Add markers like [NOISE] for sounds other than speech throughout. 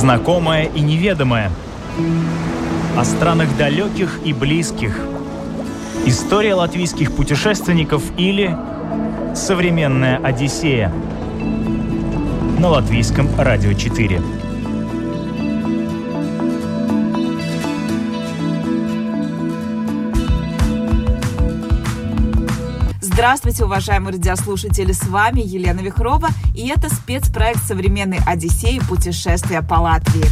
Знакомое и неведомое. О странах далеких и близких. История латвийских путешественников или современная Одиссея. На латвийском радио 4. Здравствуйте, уважаемые радиослушатели! С вами Елена Вихрова, и это спецпроект современной Одиссеи путешествия по Латвии.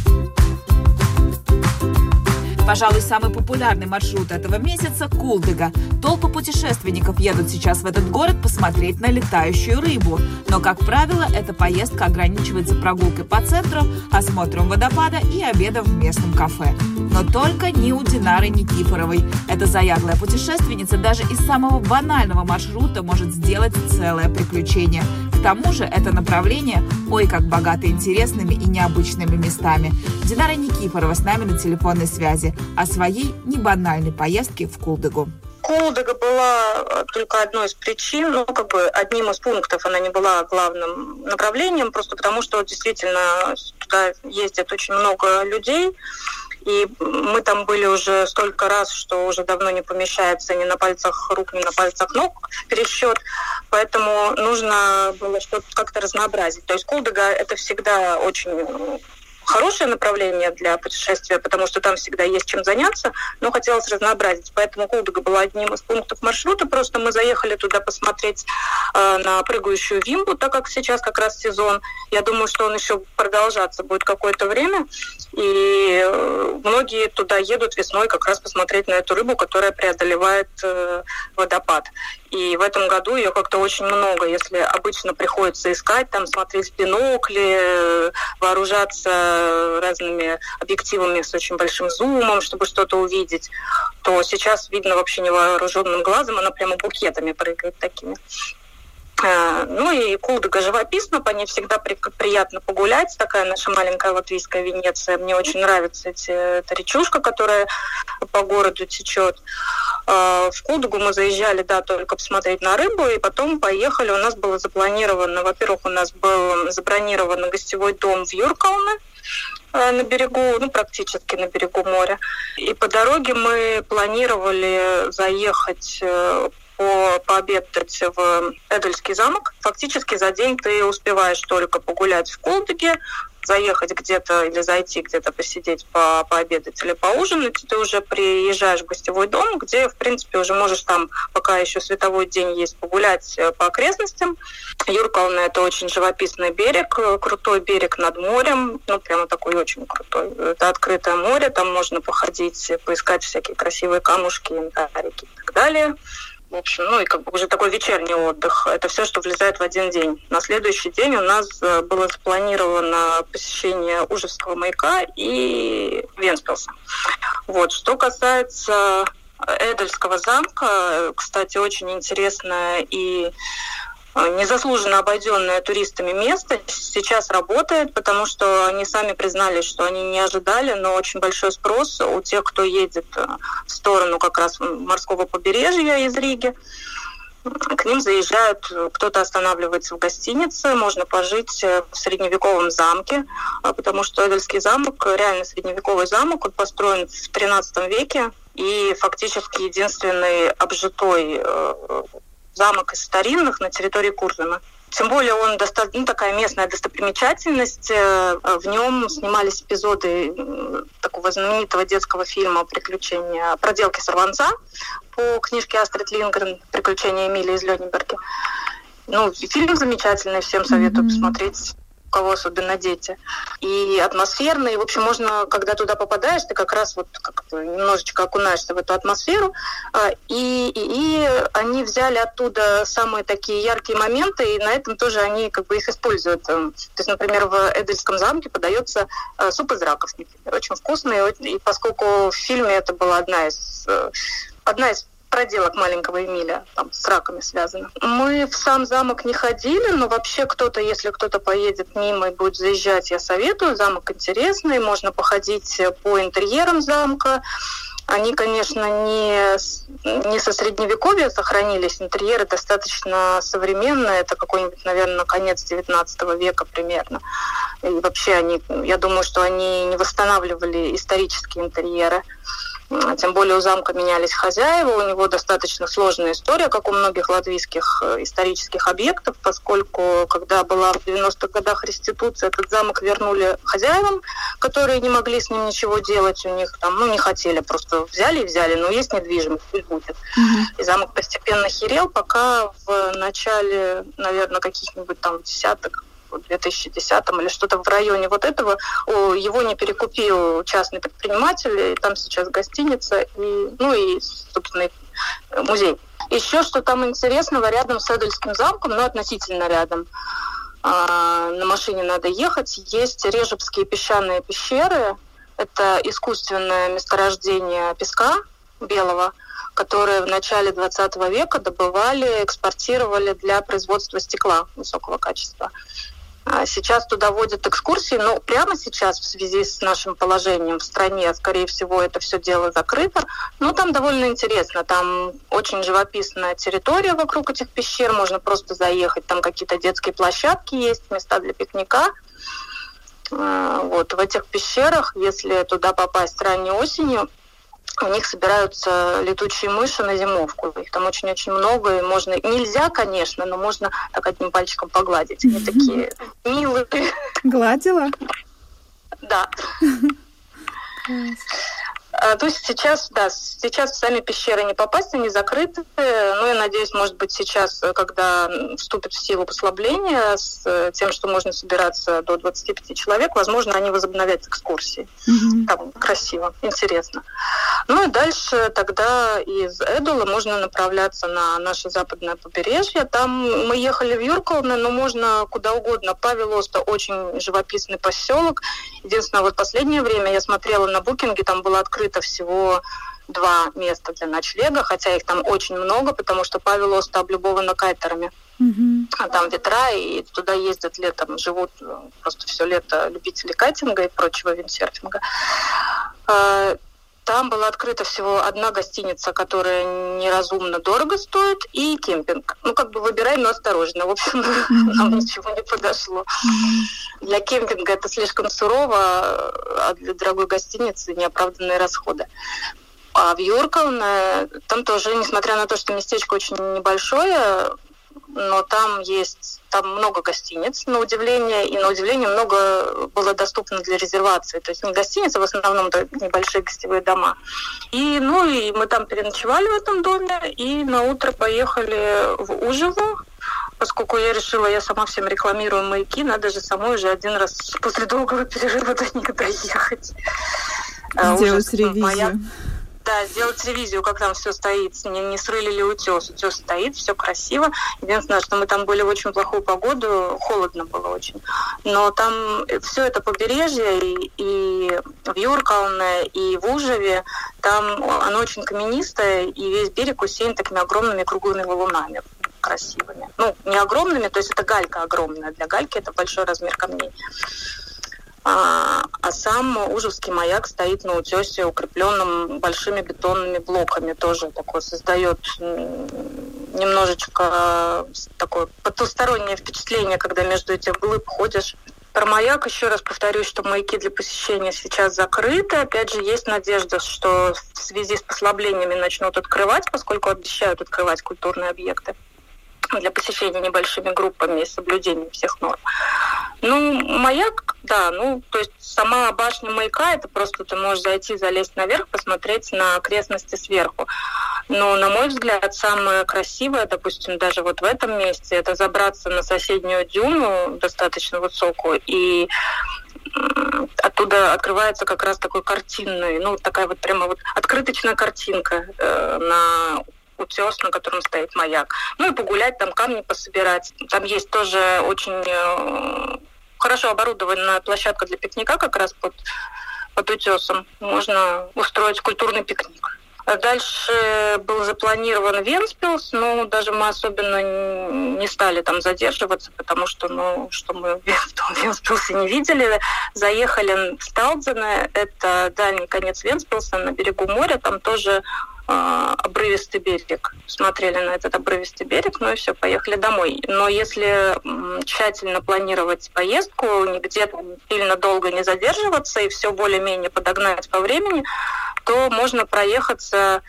Пожалуй, самый популярный маршрут этого месяца – Кулдыга. Толпы путешественников едут сейчас в этот город посмотреть на летающую рыбу. Но, как правило, эта поездка ограничивается прогулкой по центру, осмотром водопада и обедом в местном кафе. Но только не у Динары Никифоровой. Эта заядлая путешественница даже из самого банального маршрута может сделать целое приключение. К тому же это направление, ой, как богато интересными и необычными местами. Динара Никифорова с нами на телефонной связи о своей небанальной поездке в Кулдыгу. Кулдыга была только одной из причин, ну, как бы одним из пунктов, она не была главным направлением, просто потому что действительно туда ездит очень много людей, и мы там были уже столько раз, что уже давно не помещается ни на пальцах рук, ни на пальцах ног пересчет. Поэтому нужно было что-то как-то разнообразить. То есть Кулдыга – это всегда очень хорошее направление для путешествия, потому что там всегда есть чем заняться, но хотелось разнообразить. Поэтому Кулдыга была одним из пунктов маршрута. Просто мы заехали туда посмотреть э, на прыгающую вимбу, так как сейчас как раз сезон. Я думаю, что он еще продолжаться будет какое-то время. И э, многие туда едут весной как раз посмотреть на эту рыбу, которая преодолевает э, водопад. И в этом году ее как-то очень много. Если обычно приходится искать, там смотреть бинокли, вооружаться разными объективами с очень большим зумом, чтобы что-то увидеть, то сейчас видно вообще невооруженным глазом, она прямо букетами прыгает такими. А, ну и Кулдыга живописно, по ней всегда при, приятно погулять. Такая наша маленькая латвийская Венеция. Мне очень нравится эти, эта речушка, которая по городу течет. А, в Кулдыгу мы заезжали, да, только посмотреть на рыбу, и потом поехали. У нас было запланировано, во-первых, у нас был забронирован гостевой дом в Юркалне, а, на берегу, ну, практически на берегу моря. И по дороге мы планировали заехать э, по, пообедать в Эдельский замок. Фактически за день ты успеваешь только погулять в Колдыге, заехать где-то или зайти где-то посидеть, по, пообедать или поужинать, ты уже приезжаешь в гостевой дом, где, в принципе, уже можешь там, пока еще световой день есть, погулять э, по окрестностям. Юркална – это очень живописный берег, э, крутой берег над морем, ну, прямо такой очень крутой. Это открытое море, там можно походить, поискать всякие красивые камушки, янтарики и так далее в общем, ну и как бы уже такой вечерний отдых. Это все, что влезает в один день. На следующий день у нас э, было запланировано посещение Ужевского маяка и Венспилса. Вот. Что касается Эдельского замка, кстати, очень интересная и Э, незаслуженно обойденное туристами место сейчас работает, потому что они сами признали, что они не ожидали, но очень большой спрос у тех, кто едет э, в сторону как раз морского побережья из Риги. К ним заезжают, кто-то останавливается в гостинице, можно пожить э, в средневековом замке, потому что Эдельский замок, реально средневековый замок, он построен в 13 веке и фактически единственный обжитой замок из старинных на территории Курзама. Тем более он достаточно ну, такая местная достопримечательность. Э, в нем снимались эпизоды такого знаменитого детского фильма «Приключения проделки сорванца» по книжке Астрид Лингрен «Приключения Эмилии из Лёниберга». Ну, фильм замечательный, всем советую mm-hmm. посмотреть у кого особенно дети. И атмосферно, и, в общем, можно, когда туда попадаешь, ты как раз вот как немножечко окунаешься в эту атмосферу, а, и, и, и они взяли оттуда самые такие яркие моменты, и на этом тоже они как бы их используют. То есть, например, в Эдельском замке подается а, суп из раков, например, очень вкусный, и поскольку в фильме это была одна из э, одна из проделок маленького Эмиля, там с раками связано. Мы в сам замок не ходили, но вообще кто-то, если кто-то поедет мимо и будет заезжать, я советую. Замок интересный, можно походить по интерьерам замка. Они, конечно, не, не со средневековья сохранились. Интерьеры достаточно современные. Это какой-нибудь, наверное, конец 19 века примерно. И вообще они, я думаю, что они не восстанавливали исторические интерьеры. Тем более у замка менялись хозяева, у него достаточно сложная история, как у многих латвийских э, исторических объектов, поскольку когда была в 90-х годах реституция, этот замок вернули хозяевам, которые не могли с ним ничего делать, у них там, ну, не хотели, просто взяли и взяли, но есть недвижимость, пусть будет. Mm-hmm. И замок постепенно херел, пока в начале, наверное, каких-нибудь там десяток 2010 или что-то в районе вот этого, его не перекупил частный предприниматель, и там сейчас гостиница, и, ну и, собственно, музей. Еще что там интересного, рядом с Эдельским замком, ну, относительно рядом, а, на машине надо ехать, есть Режебские песчаные пещеры, это искусственное месторождение песка белого, которые в начале 20 века добывали, экспортировали для производства стекла высокого качества. А сейчас туда водят экскурсии, но прямо сейчас в связи с нашим положением в стране, скорее всего, это все дело закрыто. Но там довольно интересно. Там очень живописная территория вокруг этих пещер. Можно просто заехать. Там какие-то детские площадки есть, места для пикника. А, вот в этих пещерах, если туда попасть ранней осенью, у них собираются летучие мыши на зимовку. Их там очень-очень много, и можно... Нельзя, конечно, но можно так одним пальчиком погладить. Они такие милые. Гладила? Да. А, то есть сейчас, да, сейчас в сами пещеры не попасть, они закрыты. Ну, я надеюсь, может быть, сейчас, когда вступит в силу послабление с э, тем, что можно собираться до 25 человек, возможно, они возобновят экскурсии. Mm-hmm. Там красиво, интересно. Ну и дальше тогда из Эдула можно направляться на наше западное побережье. Там мы ехали в Юркалне, но можно куда угодно. Павелоста очень живописный поселок. Единственное, вот последнее время я смотрела на букинге, там было открыто открыто всего два места для ночлега, хотя их там очень много, потому что Павел Оста облюбована кайтерами. Mm-hmm. А там ветра, и туда ездят летом, живут ну, просто все лето любители кайтинга и прочего виндсерфинга. Там была открыта всего одна гостиница, которая неразумно дорого стоит, и кемпинг. Ну, как бы выбирай, но осторожно. В общем, mm-hmm. [LAUGHS] нам ничего не подошло. Mm-hmm. Для кемпинга это слишком сурово, а для дорогой гостиницы неоправданные расходы. А в Юркалне там тоже, несмотря на то, что местечко очень небольшое, но там есть там много гостиниц, на удивление, и на удивление много было доступно для резервации. То есть не гостиницы, в основном небольшие гостевые дома. И, ну, и мы там переночевали в этом доме, и на утро поехали в Ужево, поскольку я решила, я сама всем рекламирую маяки, надо же самой уже один раз после долгого перерыва до них доехать. А, Сделать ревизию. Маяк да, сделать ревизию, как там все стоит, не, не срыли ли утес. Утес стоит, все красиво. Единственное, что мы там были в очень плохую погоду, холодно было очень. Но там все это побережье, и, и в Юркалне, и в Ужеве, там оно очень каменистое, и весь берег усеян такими огромными круглыми валунами красивыми. Ну, не огромными, то есть это галька огромная. Для гальки это большой размер камней. А, а сам Ужевский маяк стоит на утесе, укрепленном большими бетонными блоками. Тоже такое создает немножечко такое потустороннее впечатление, когда между этих глыб ходишь. Про маяк еще раз повторюсь, что маяки для посещения сейчас закрыты. Опять же, есть надежда, что в связи с послаблениями начнут открывать, поскольку обещают открывать культурные объекты для посещения небольшими группами и соблюдения всех норм. Ну, маяк, да, ну, то есть сама башня маяка, это просто ты можешь зайти, залезть наверх, посмотреть на окрестности сверху. Но, на мой взгляд, самое красивое, допустим, даже вот в этом месте, это забраться на соседнюю дюну, достаточно высокую, и оттуда открывается как раз такой картинный, ну, такая вот прямо вот открыточная картинка э, на утес, на котором стоит маяк. Ну и погулять, там камни пособирать. Там есть тоже очень э, хорошо оборудованная площадка для пикника как раз под, под утесом. Можно устроить культурный пикник. А дальше был запланирован Венспилс, но даже мы особенно не стали там задерживаться, потому что, ну, что мы в Венспилсе не видели. Заехали в Сталдзене, это дальний конец Венспилса на берегу моря, там тоже обрывистый берег. Смотрели на этот обрывистый берег, ну и все, поехали домой. Но если тщательно планировать поездку, нигде там сильно долго не задерживаться и все более-менее подогнать по времени, то можно проехаться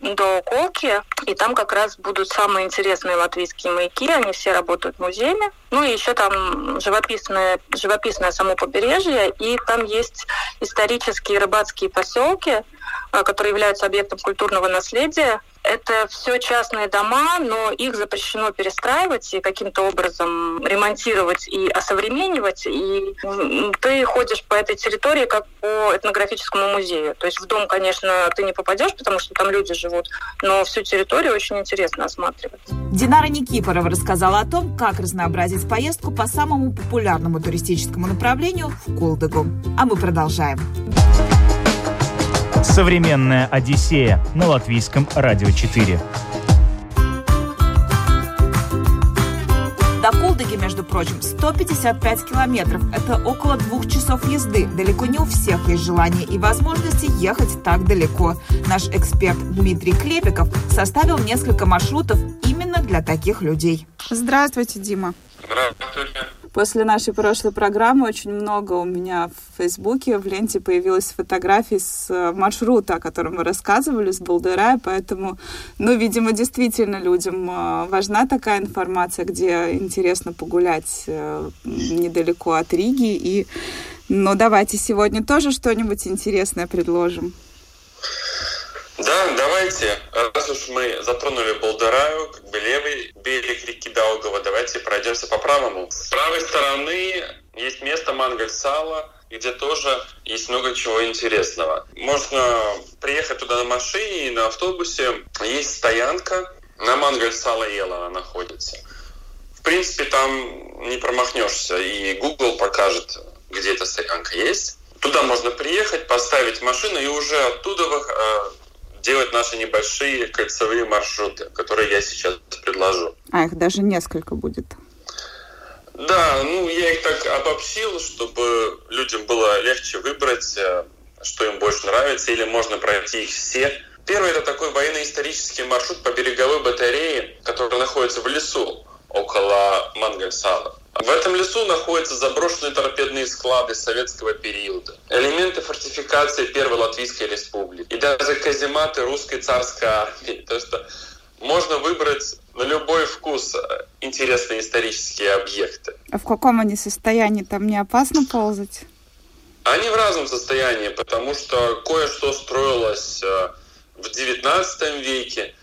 до Колки, и там как раз будут самые интересные латвийские маяки, они все работают в музеями. Ну и еще там живописное, живописное само побережье, и там есть исторические рыбацкие поселки, а, которые являются объектом культурного наследия. Это все частные дома, но их запрещено перестраивать и каким-то образом ремонтировать и осовременивать. И ты ходишь по этой территории как по этнографическому музею. То есть в дом, конечно, ты не попадешь, потому что там люди живут, но всю территорию очень интересно осматривать. Динара Никифорова рассказала о том, как разнообразить поездку по самому популярному туристическому направлению в Кулдыгу. А мы продолжаем. Современная Одиссея на латвийском радио 4. До Кулдыги, между прочим, 155 километров. Это около двух часов езды. Далеко не у всех есть желание и возможности ехать так далеко. Наш эксперт Дмитрий Клепиков составил несколько маршрутов именно для таких людей. Здравствуйте, Дима. Здравствуйте. После нашей прошлой программы очень много у меня в Фейсбуке, в ленте появилась фотографий с э, маршрута, о котором мы рассказывали, с Балдырая, поэтому, ну, видимо, действительно людям э, важна такая информация, где интересно погулять э, недалеко от Риги. И, ну, давайте сегодня тоже что-нибудь интересное предложим. Да, давайте, раз уж мы затронули Болдыраю, как бы левый берег реки Даугава, давайте пройдемся по правому. С правой стороны есть место Мангальсала, где тоже есть много чего интересного. Можно приехать туда на машине и на автобусе. Есть стоянка, на Мангальсала Ела она находится. В принципе, там не промахнешься, и Google покажет, где эта стоянка есть. Туда можно приехать, поставить машину и уже оттуда э, делать наши небольшие кольцевые маршруты, которые я сейчас предложу. А их даже несколько будет. Да, ну я их так обобщил, чтобы людям было легче выбрать, э, что им больше нравится, или можно пройти их все. Первый это такой военно-исторический маршрут по береговой батарее, который находится в лесу около Мангальсала. В этом лесу находятся заброшенные торпедные склады советского периода, элементы фортификации Первой Латвийской Республики и даже казематы русской царской армии. То есть можно выбрать на любой вкус интересные исторические объекты. А в каком они состоянии? Там не опасно ползать? Они в разном состоянии, потому что кое-что строилось э, в XIX веке,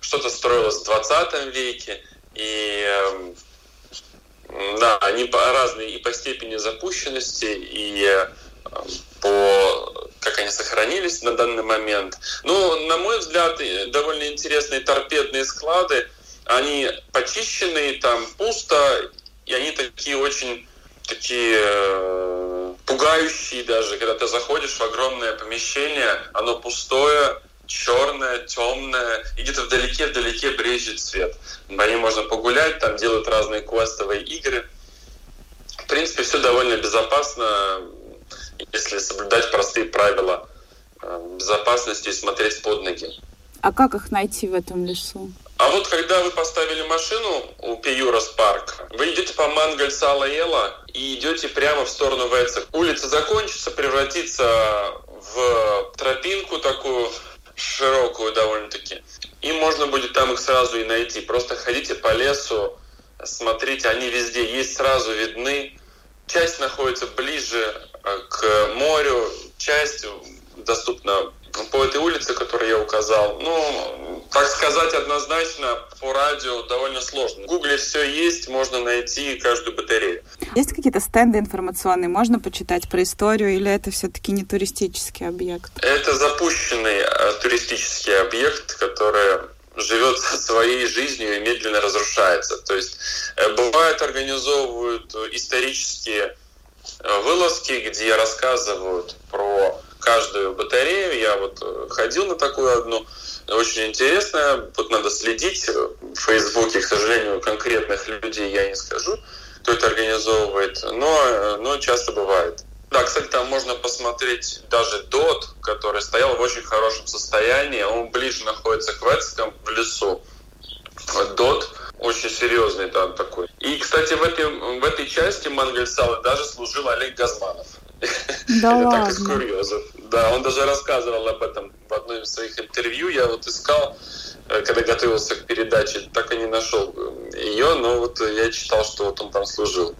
что-то строилось в XX веке, и эм, да, они разные и по степени запущенности, и э, по как они сохранились на данный момент. Ну, на мой взгляд, довольно интересные торпедные склады. Они почищенные, там пусто, и они такие очень такие э, пугающие даже, когда ты заходишь в огромное помещение, оно пустое, черное, темное, и где-то вдалеке-вдалеке брежет свет. По ним можно погулять, там делают разные квестовые игры. В принципе, все довольно безопасно, если соблюдать простые правила э, безопасности и смотреть под ноги. А как их найти в этом лесу? А вот когда вы поставили машину у Пиюрас парка, вы идете по Мангальсала-Ела и идете прямо в сторону Вецек. Улица закончится, превратится в тропинку такую, широкую довольно-таки. И можно будет там их сразу и найти. Просто ходите по лесу, смотрите, они везде есть, сразу видны. Часть находится ближе э, к морю, часть доступна по этой улице, которую я указал. Ну, так сказать однозначно по радио довольно сложно. В Гугле все есть, можно найти каждую батарею. Есть какие-то стенды информационные, можно почитать про историю, или это все-таки не туристический объект? Это запущенный э, туристический объект, который живет [LAUGHS] своей жизнью и медленно разрушается. То есть э, бывает организовывают исторические э, вылазки, где рассказывают про каждую батарею. Я вот э, ходил на такую одну, очень интересная. Вот надо следить в Фейсбуке, к сожалению, конкретных людей я не скажу, кто это организовывает, но, но часто бывает. Да, кстати, там можно посмотреть даже ДОТ, который стоял в очень хорошем состоянии. Он ближе находится к Ветском, в лесу. ДОТ очень серьезный там такой. И, кстати, в этой, в этой части Мангельсала даже служил Олег Газманов. [LAUGHS] Да Это так из курьезов. Да, он даже рассказывал об этом в одном из своих интервью. Я вот искал, э, когда готовился к передаче, так и не нашел ее, но вот я читал, что вот он там служил.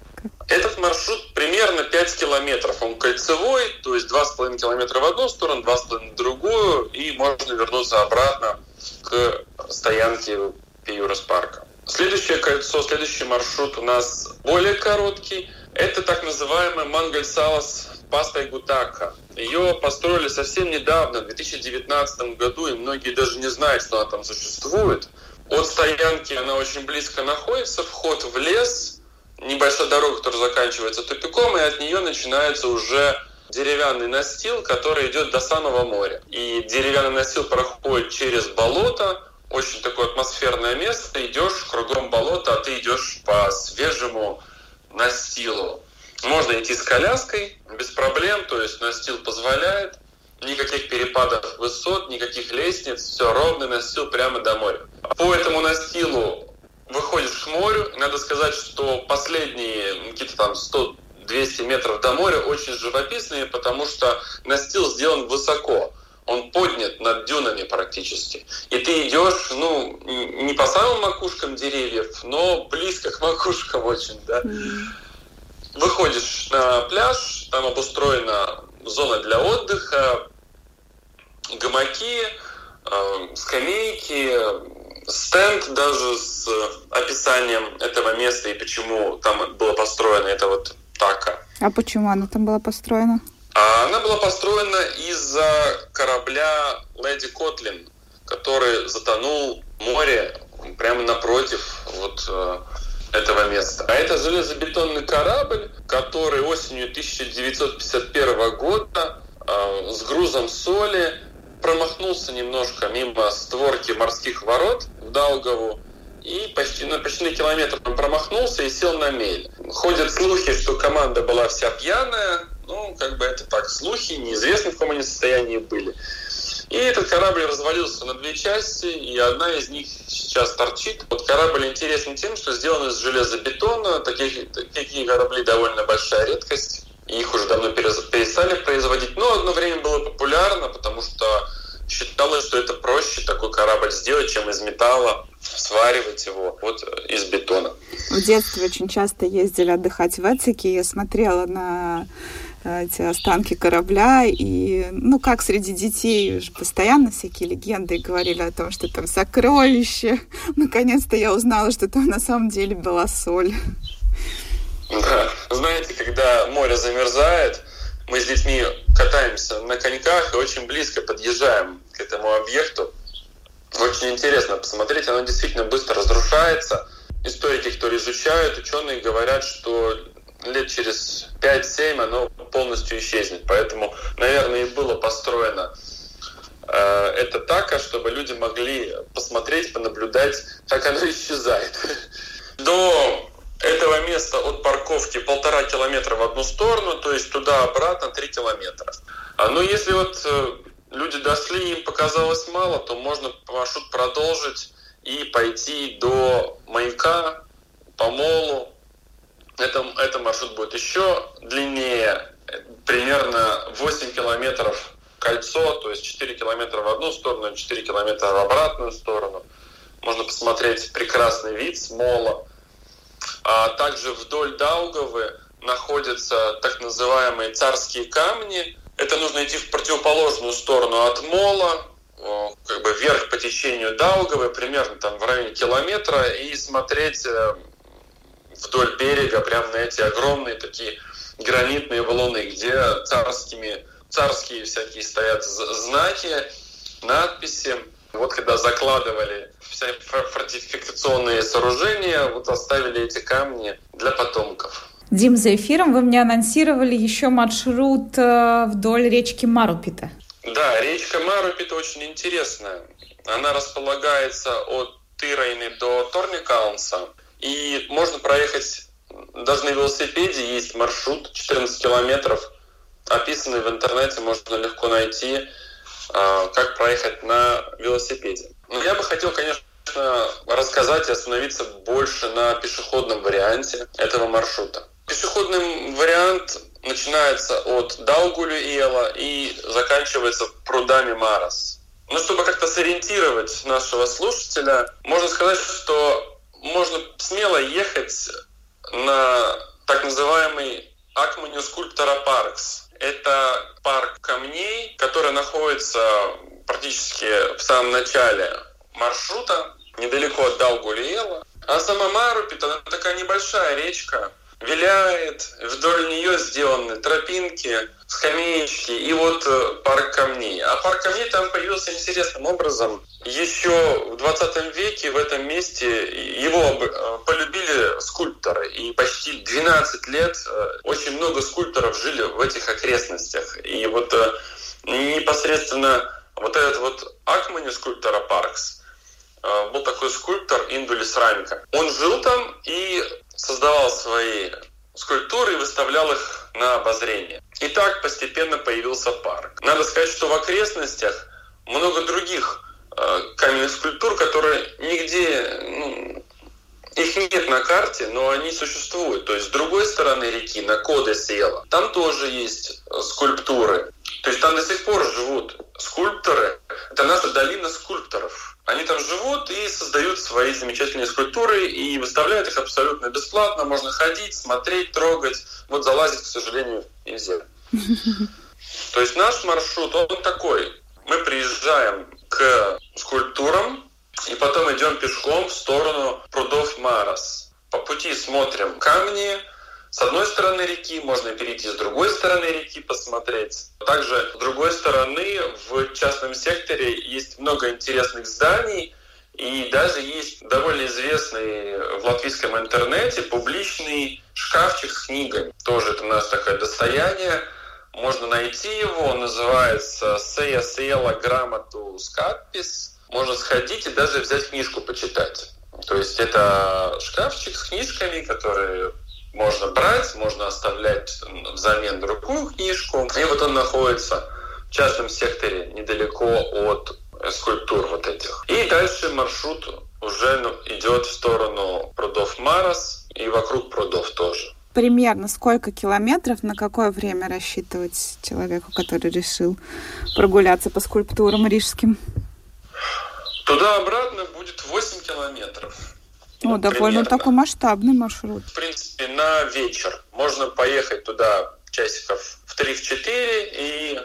Этот маршрут примерно 5 километров. Он кольцевой, то есть 2,5 километра в одну сторону, 2,5 в другую, и можно вернуться обратно к стоянке Пиюрас парка. Следующее кольцо, следующий маршрут у нас более короткий. Это так называемый Мангальсалас Паста Гутака. Ее построили совсем недавно, в 2019 году, и многие даже не знают, что она там существует. От стоянки она очень близко находится, вход в лес, небольшая дорога, которая заканчивается тупиком, и от нее начинается уже деревянный настил, который идет до самого моря. И деревянный настил проходит через болото, очень такое атмосферное место, идешь кругом болота, а ты идешь по свежему настилу. Можно идти с коляской без проблем, то есть настил позволяет. Никаких перепадов высот, никаких лестниц, все ровный настил прямо до моря. По этому настилу выходишь к морю. Надо сказать, что последние какие-то там 100-200 метров до моря очень живописные, потому что настил сделан высоко. Он поднят над дюнами практически. И ты идешь, ну, не по самым макушкам деревьев, но близко к макушкам очень, да. Выходишь на пляж, там обустроена зона для отдыха, гамаки, э, скамейки, стенд даже с описанием этого места и почему там было построено это вот така. А почему она там была построена? А она была построена из-за корабля Леди Котлин, который затонул в море прямо напротив вот э, этого места. А это железобетонный корабль, который осенью 1951 года э, с грузом соли промахнулся немножко мимо створки морских ворот в Даугаву и почти, ну, почти на километр он промахнулся и сел на мель. Ходят слухи, что команда была вся пьяная, ну, как бы это так, слухи, неизвестно, в каком они состоянии были. И этот корабль развалился на две части, и одна из них сейчас торчит. Вот корабль интересен тем, что сделан из железобетона. Таких, такие корабли довольно большая редкость. Их уже давно перестали производить. Но одно время было популярно, потому что считалось, что это проще такой корабль сделать, чем из металла сваривать его вот из бетона. В детстве очень часто ездили отдыхать в Эцике. Я смотрела на эти останки корабля, и, ну, как среди детей уже постоянно всякие легенды говорили о том, что там сокровище. [LAUGHS] Наконец-то я узнала, что там на самом деле была соль. Да. Знаете, когда море замерзает, мы с детьми катаемся на коньках и очень близко подъезжаем к этому объекту. Очень интересно посмотреть, оно действительно быстро разрушается. Историки, которые изучают, ученые говорят, что лет через 5-7 оно полностью исчезнет. Поэтому, наверное, и было построено э, это так, чтобы люди могли посмотреть, понаблюдать, как оно [LAUGHS] исчезает. До этого места от парковки полтора километра в одну сторону, то есть туда-обратно три километра. А, но если вот э, люди дошли, им показалось мало, то можно маршрут продолжить и пойти до маяка, по молу, это, это маршрут будет еще длиннее, примерно 8 километров кольцо, то есть 4 километра в одну сторону, 4 километра в обратную сторону. Можно посмотреть прекрасный вид с мола. А также вдоль Даугавы находятся так называемые царские камни. Это нужно идти в противоположную сторону от мола, как бы вверх по течению Даугавы, примерно там в районе километра, и смотреть вдоль берега, прям на эти огромные такие гранитные валуны, где царскими, царские всякие стоят знаки, надписи. Вот когда закладывали все фортификационные сооружения, вот оставили эти камни для потомков. Дим, за эфиром вы мне анонсировали еще маршрут вдоль речки Марупита. Да, речка Марупита очень интересная. Она располагается от Тырайны до Торникаунса. И можно проехать даже на велосипеде, есть маршрут 14 километров описанный в интернете, можно легко найти, а, как проехать на велосипеде. Но я бы хотел, конечно, рассказать и остановиться больше на пешеходном варианте этого маршрута. Пешеходный вариант начинается от Даугулю-Иела и заканчивается прудами Марас. Ну, чтобы как-то сориентировать нашего слушателя, можно сказать, что можно смело ехать на так называемый Акманию скульптора Паркс. Это парк камней, который находится практически в самом начале маршрута, недалеко от Даугулиела. А сама Марупит, она такая небольшая речка, виляет, вдоль нее сделаны тропинки, скамеечки и вот э, парк камней. А парк камней там появился интересным образом. Еще в 20 веке в этом месте его э, полюбили скульпторы. И почти 12 лет э, очень много скульпторов жили в этих окрестностях. И вот непосредственно вот этот вот Акмани скульптора Паркс был такой скульптор Индулис Ранька. Он жил там и создавал свои скульптуры и выставлял их на обозрение. И так постепенно появился парк. Надо сказать, что в окрестностях много других э, каменных скульптур, которые нигде, ну, их нет на карте, но они существуют. То есть с другой стороны реки, на Коде Села, там тоже есть э, скульптуры. То есть там до сих пор живут скульпторы. Это наша долина скульпторов. Они там живут и создают свои замечательные скульптуры и выставляют их абсолютно бесплатно. Можно ходить, смотреть, трогать. Вот залазить, к сожалению, нельзя. То есть наш маршрут, он такой. Мы приезжаем к скульптурам и потом идем пешком в сторону прудов Марас. По пути смотрим камни, с одной стороны реки, можно перейти с другой стороны реки посмотреть. Также с другой стороны в частном секторе есть много интересных зданий, и даже есть довольно известный в латвийском интернете публичный шкафчик с книгами. Тоже это наше такое достояние. Можно найти его, он называется «Сея Села Грамоту Скатпис». Можно сходить и даже взять книжку почитать. То есть это шкафчик с книжками, которые можно брать, можно оставлять взамен другую книжку. И вот он находится в частном секторе недалеко от скульптур вот этих. И дальше маршрут уже ну, идет в сторону прудов Марас и вокруг прудов тоже. Примерно сколько километров, на какое время рассчитывать человеку, который решил прогуляться по скульптурам рижским? Туда-обратно будет 8 километров. О, довольно такой масштабный маршрут. В принципе, на вечер можно поехать туда часиков в 3-4 и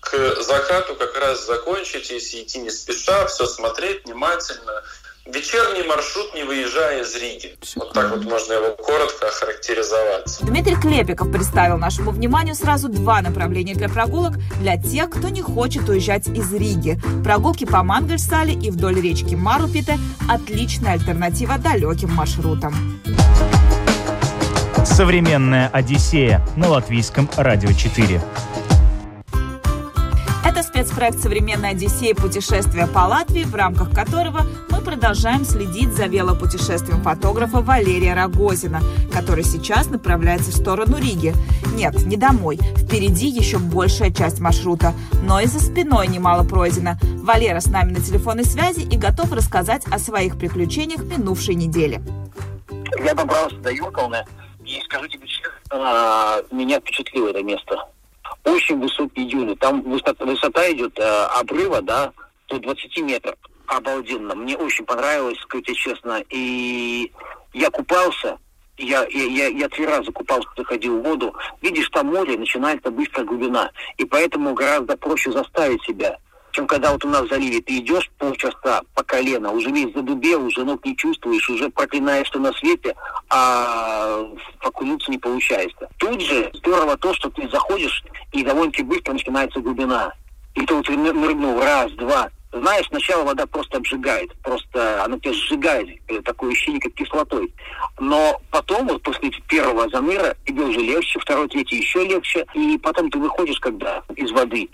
к закату как раз закончить, если идти не спеша, все смотреть внимательно, Вечерний маршрут, не выезжая из Риги. Вот так вот можно его коротко охарактеризовать. Дмитрий Клепиков представил нашему вниманию сразу два направления для прогулок для тех, кто не хочет уезжать из Риги. Прогулки по Мангельсале и вдоль речки Марупите – отличная альтернатива далеким маршрутам. Современная Одиссея на латвийском радио 4. Это спецпроект «Современная Одиссея. Путешествия по Латвии», в рамках которого мы продолжаем следить за велопутешествием фотографа Валерия Рогозина, который сейчас направляется в сторону Риги. Нет, не домой. Впереди еще большая часть маршрута, но и за спиной немало пройдено. Валера с нами на телефонной связи и готов рассказать о своих приключениях минувшей недели. Я добрался до Юрковны, и скажу тебе честно, меня впечатлило это место очень высокие дюны. Там высота, высота идет э, обрыва, да, до 20 метров. Обалденно. Мне очень понравилось, скажу тебе честно. И я купался, я, я, я, я три раза купался, заходил в воду. Видишь, там море, начинается быстрая глубина. И поэтому гораздо проще заставить себя чем когда вот у нас в заливе ты идешь полчаса по колено, уже весь задубел, уже ног не чувствуешь, уже проклинаешь, что на свете, а окунуться не получается. Тут же здорово то, что ты заходишь, и довольно-таки быстро начинается глубина. И ты вот нырнул раз, два, знаешь, сначала вода просто обжигает, просто она тебя сжигает, э, такое ощущение, как кислотой. Но потом, вот после первого заныра, тебе уже легче, второй, третий еще легче, и потом ты выходишь, когда из воды,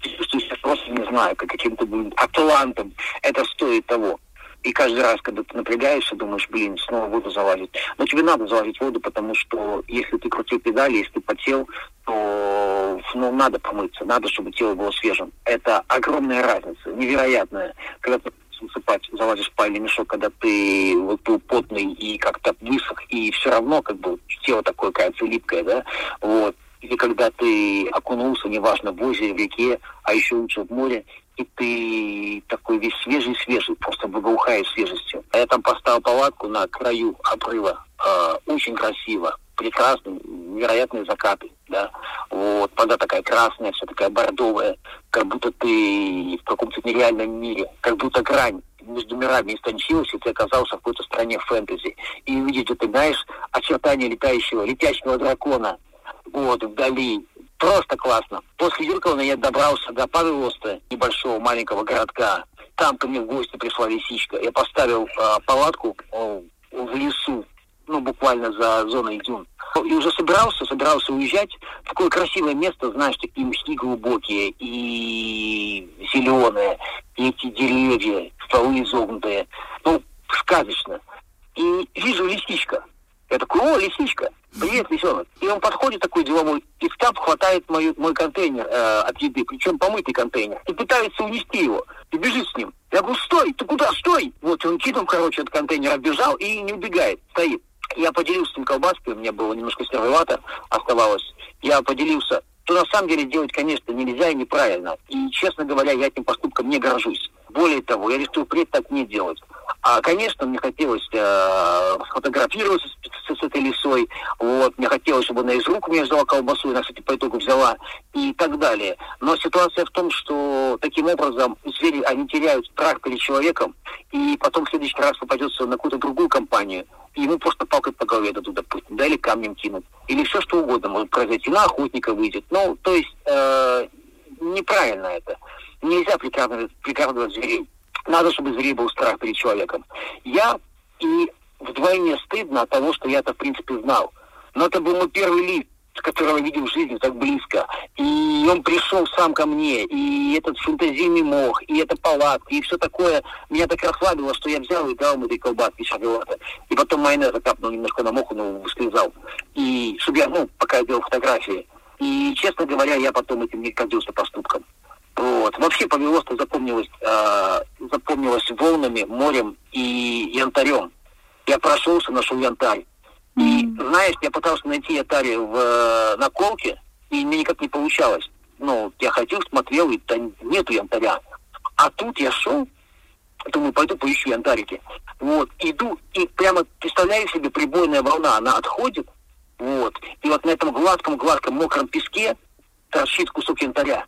чувствуешь себя просто, не знаю, как каким-то атлантом. Это стоит того. И каждый раз, когда ты напрягаешься, думаешь, блин, снова воду залазить. Но тебе надо залазить воду, потому что если ты крутил педали, если ты потел, то ну, надо помыться, надо, чтобы тело было свежим. Это огромная разница, невероятная. Когда ты засыпать, залазишь в спальный мешок, когда ты вот был потный и как-то высох, и все равно как бы тело такое, кажется, липкое, да, вот. Или когда ты окунулся, неважно, в озере, в реке, а еще лучше в море, и ты такой весь свежий-свежий, просто благоухаешь свежестью. А я там поставил палатку на краю обрыва. Э, очень красиво, прекрасно, невероятные закаты, да. Вот, вода такая красная, вся такая бордовая, как будто ты в каком-то нереальном мире, как будто грань между мирами истончилась, и ты оказался в какой-то стране фэнтези. И увидеть, ты знаешь, очертания летающего, летящего дракона, вот, вдали, Просто классно. После Юрковна я добрался до Павелоста, небольшого маленького городка. Там ко мне в гости пришла лисичка. Я поставил э, палатку э, в лесу, ну, буквально за зоной дюн. И уже собирался, собирался уезжать. Такое красивое место, знаешь, такие мшки глубокие и зеленые, и эти деревья, стволы изогнутые. Ну, сказочно. И вижу лисичка. Я такой, о, лисичка, привет, лисенок. И он подходит такой деловой, и в хватает мою, мой контейнер э, от еды, причем помытый контейнер, и пытается унести его, и бежит с ним. Я говорю, стой, ты куда, стой? Вот, он кинул, короче, от контейнера, бежал и не убегает, стоит. Я поделился с ним колбаской, у меня было немножко сервелата оставалось. Я поделился, то на самом деле делать, конечно, нельзя и неправильно. И, честно говоря, я этим поступком не горжусь. Более того, я решил впредь так не делать. А, конечно, мне хотелось э, сфотографироваться с, с, с этой лисой, вот, мне хотелось, чтобы она из рук мне взяла колбасу, она, кстати, по итогу взяла, и так далее. Но ситуация в том, что таким образом звери, они теряют страх перед человеком, и потом в следующий раз попадется на какую-то другую компанию, и ему просто палкой по голове дадут, допустим, да, или камнем кинут, или все что угодно может произойти, на охотника выйдет. Ну, то есть э, неправильно это. Нельзя прикармливать зверей. Надо, чтобы зверей был страх перед человеком. Я и вдвойне стыдно от того, что я это, в принципе, знал. Но это был мой первый лист, которого видел в жизни так близко. И он пришел сам ко мне, и этот фантазийный мох, и эта палатка, и все такое меня так расслабило, что я взял и дал ему этой колбаски шоколада. И потом майонез капнул немножко на моху, но слезал. И чтобы я, ну, пока я делал фотографии. И, честно говоря, я потом этим не гордился поступком. Вот. Вообще Павелоста запомнилось, э, запомнилось волнами, морем и янтарем. Я прошелся, нашел янтарь. И, знаешь, я пытался найти янтарь в э, наколке, и мне никак не получалось. Ну, я ходил, смотрел, и там нету янтаря. А тут я шел, думаю, пойду поищу янтарики. Вот, иду, и прямо представляю себе прибойная волна, она отходит, вот, и вот на этом гладком-гладком мокром песке торчит кусок янтаря.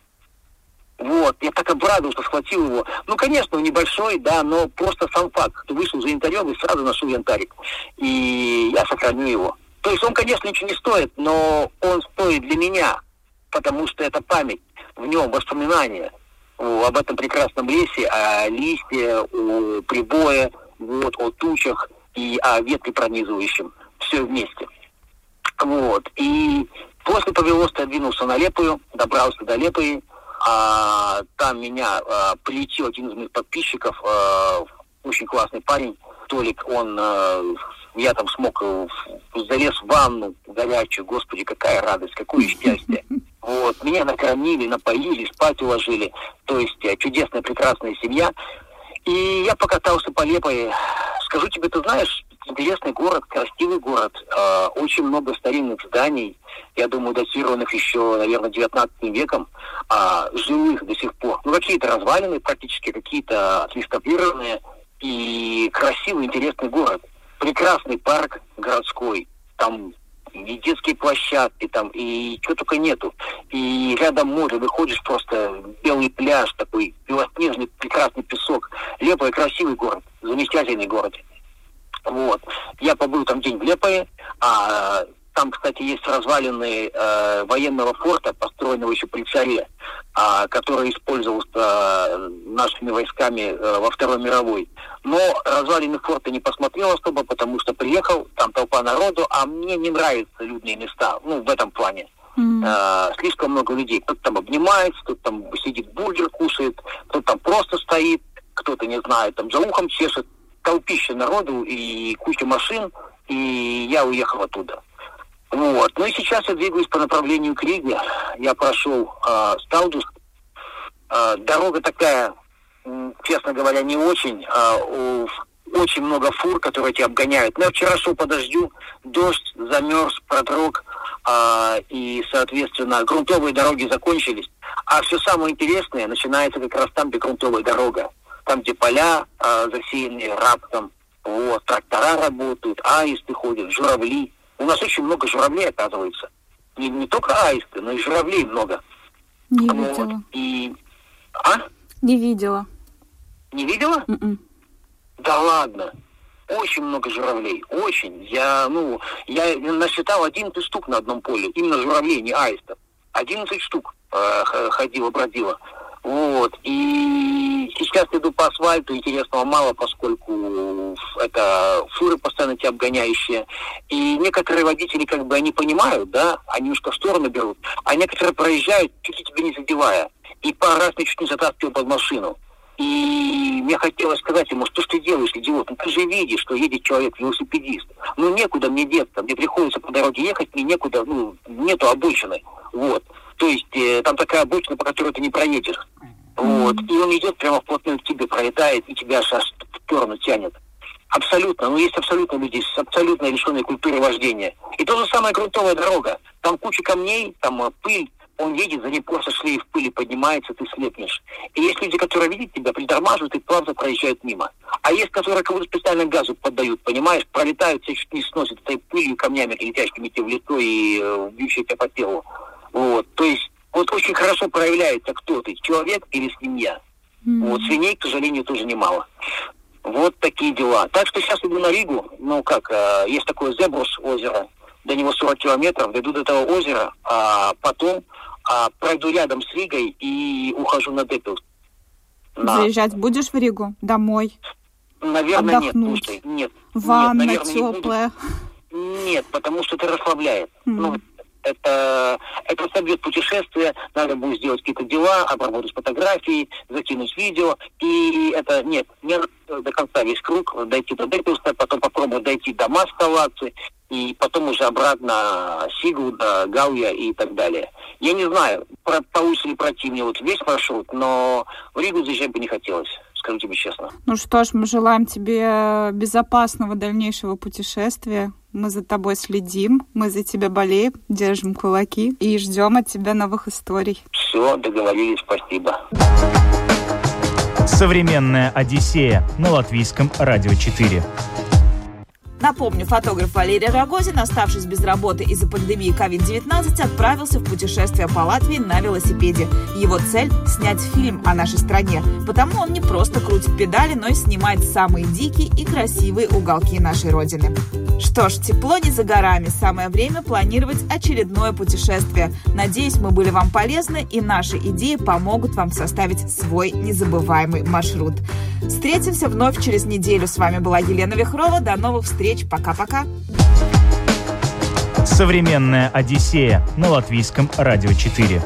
Вот, я так обрадовался, схватил его. Ну, конечно, он небольшой, да, но просто сам факт. Вышел за янтарем и сразу нашел янтарик. И я сохраню его. То есть он, конечно, ничего не стоит, но он стоит для меня, потому что это память, в нем воспоминания о, об этом прекрасном лесе, о листье, о прибое, вот, о тучах и о ветре пронизывающем. Все вместе. Вот. И после Павелоста я двинулся на Лепую, добрался до Лепой, а, там меня а, прилетел один из моих подписчиков, а, очень классный парень, Толик, он, а, я там смог, э, залез в ванну горячую, господи, какая радость, какое [LAUGHS] счастье. Вот, меня накормили, напоили, спать уложили, то есть э, чудесная, прекрасная семья. И я покатался по Лепой. Скажу тебе, ты знаешь, интересный город, красивый город, э, очень много старинных зданий, я думаю, датированных еще, наверное, 19 веком, э, жилых до сих пор. Ну, какие-то развалины практически, какие-то отреставрированные, и красивый, интересный город. Прекрасный парк городской, там и детские площадки там, и чего только нету. И рядом море, выходишь просто, белый пляж такой, белоснежный, прекрасный песок. Лепой красивый город, замечательный город. Вот. Я побыл там день в Лепое, а там, кстати, есть развалины э, военного форта, построенного еще при царе, э, который использовался э, нашими войсками э, во Второй мировой. Но развалины форта не посмотрел особо, потому что приехал, там толпа народу, а мне не нравятся людные места, ну, в этом плане. Mm-hmm. Э, слишком много людей. Кто-то там обнимается, кто-то там сидит, бургер кушает, кто-то там просто стоит, кто-то, не знаю, там за ухом чешет толпище народу и куча машин, и я уехал оттуда. Вот. Ну и сейчас я двигаюсь по направлению к Риге. Я прошел э, Стаудус. Э, дорога такая, честно говоря, не очень. Э, очень много фур, которые тебя обгоняют. Но я вчера шел по дождю, дождь замерз, продрог, э, и, соответственно, грунтовые дороги закончились. А все самое интересное начинается как раз там, где грунтовая дорога. Там, где поля э, засеянные раптом, вот, трактора работают, аисты ходят, журавли. У нас очень много журавлей, оказывается. Не, не только аисты, но и журавлей много. Не вот. видела. И... А? Не видела. Не видела? Mm-mm. М-м. Да ладно. Очень много журавлей. Очень. Я, ну, я насчитал 11 штук на одном поле. Именно журавлей, не аистов. 11 штук э, ходила, бродила. Вот. И сейчас иду по асфальту, интересного мало, поскольку это фуры постоянно тебя обгоняющие. И некоторые водители, как бы, они понимают, да, они немножко в сторону берут, а некоторые проезжают, чуть-чуть тебя не задевая. И пару раз меня чуть не затаскивал под машину. И мне хотелось сказать ему, что ж ты делаешь, идиот? Ну ты же видишь, что едет человек, велосипедист. Ну некуда мне деться, мне приходится по дороге ехать, мне некуда, ну, нету обочины. Вот. То есть э, там такая обочина, по которой ты не проедешь. Вот. И он идет прямо вплотную к тебе, пролетает, и тебя аж в сторону тянет. Абсолютно. Но ну, есть абсолютно люди с абсолютно лишенной культуры вождения. И то же самое грунтовая дорога. Там куча камней, там э, пыль, он едет, за ним просто шлейф пыли поднимается, ты слепнешь. И есть люди, которые видят тебя, притормаживают и плавно проезжают мимо. А есть, которые кого-то специально газу поддают, понимаешь, пролетают, все чуть не сносят этой пылью, камнями летящими тебе в лицо и э, бьющие тебя по телу. Вот, то есть вот очень хорошо проявляется, кто ты, человек или свинья. Mm-hmm. Вот, свиней, к сожалению, тоже немало. Вот такие дела. Так что сейчас иду на Ригу. Ну как, э, есть такое Зебрус озеро. До него 40 километров. Дойду до этого озера, а потом а, пройду рядом с Ригой и ухожу на Депилс. На... Заезжать будешь в Ригу? Домой? Наверное, Отдохнуть. нет. Слушай, нет. Ванна нет, наверное, теплая. Не нет, потому что это расслабляет. Mm. Ну, это, это собьет путешествие, надо будет сделать какие-то дела, обработать фотографии, закинуть видео, и это, нет, не до конца весь круг, дойти до Депилса, потом попробовать дойти до Маскалацы, и потом уже обратно Сигу, до Гауя и так далее. Я не знаю, про, получится ли пройти мне вот весь маршрут, но в Ригу заезжать бы не хотелось скажу тебе честно. Ну что ж, мы желаем тебе безопасного дальнейшего путешествия. Мы за тобой следим, мы за тебя болеем, держим кулаки и ждем от тебя новых историй. Все, договорились, спасибо. Современная Одиссея на латвийском радио 4. Напомню, фотограф Валерий Рогозин, оставшись без работы из-за пандемии COVID-19, отправился в путешествие по Латвии на велосипеде. Его цель – снять фильм о нашей стране. Потому он не просто крутит педали, но и снимает самые дикие и красивые уголки нашей Родины. Что ж, тепло не за горами. Самое время планировать очередное путешествие. Надеюсь, мы были вам полезны и наши идеи помогут вам составить свой незабываемый маршрут. Встретимся вновь через неделю. С вами была Елена Вихрова. До новых встреч. Пока-пока. Современная Одиссея на латвийском радио 4.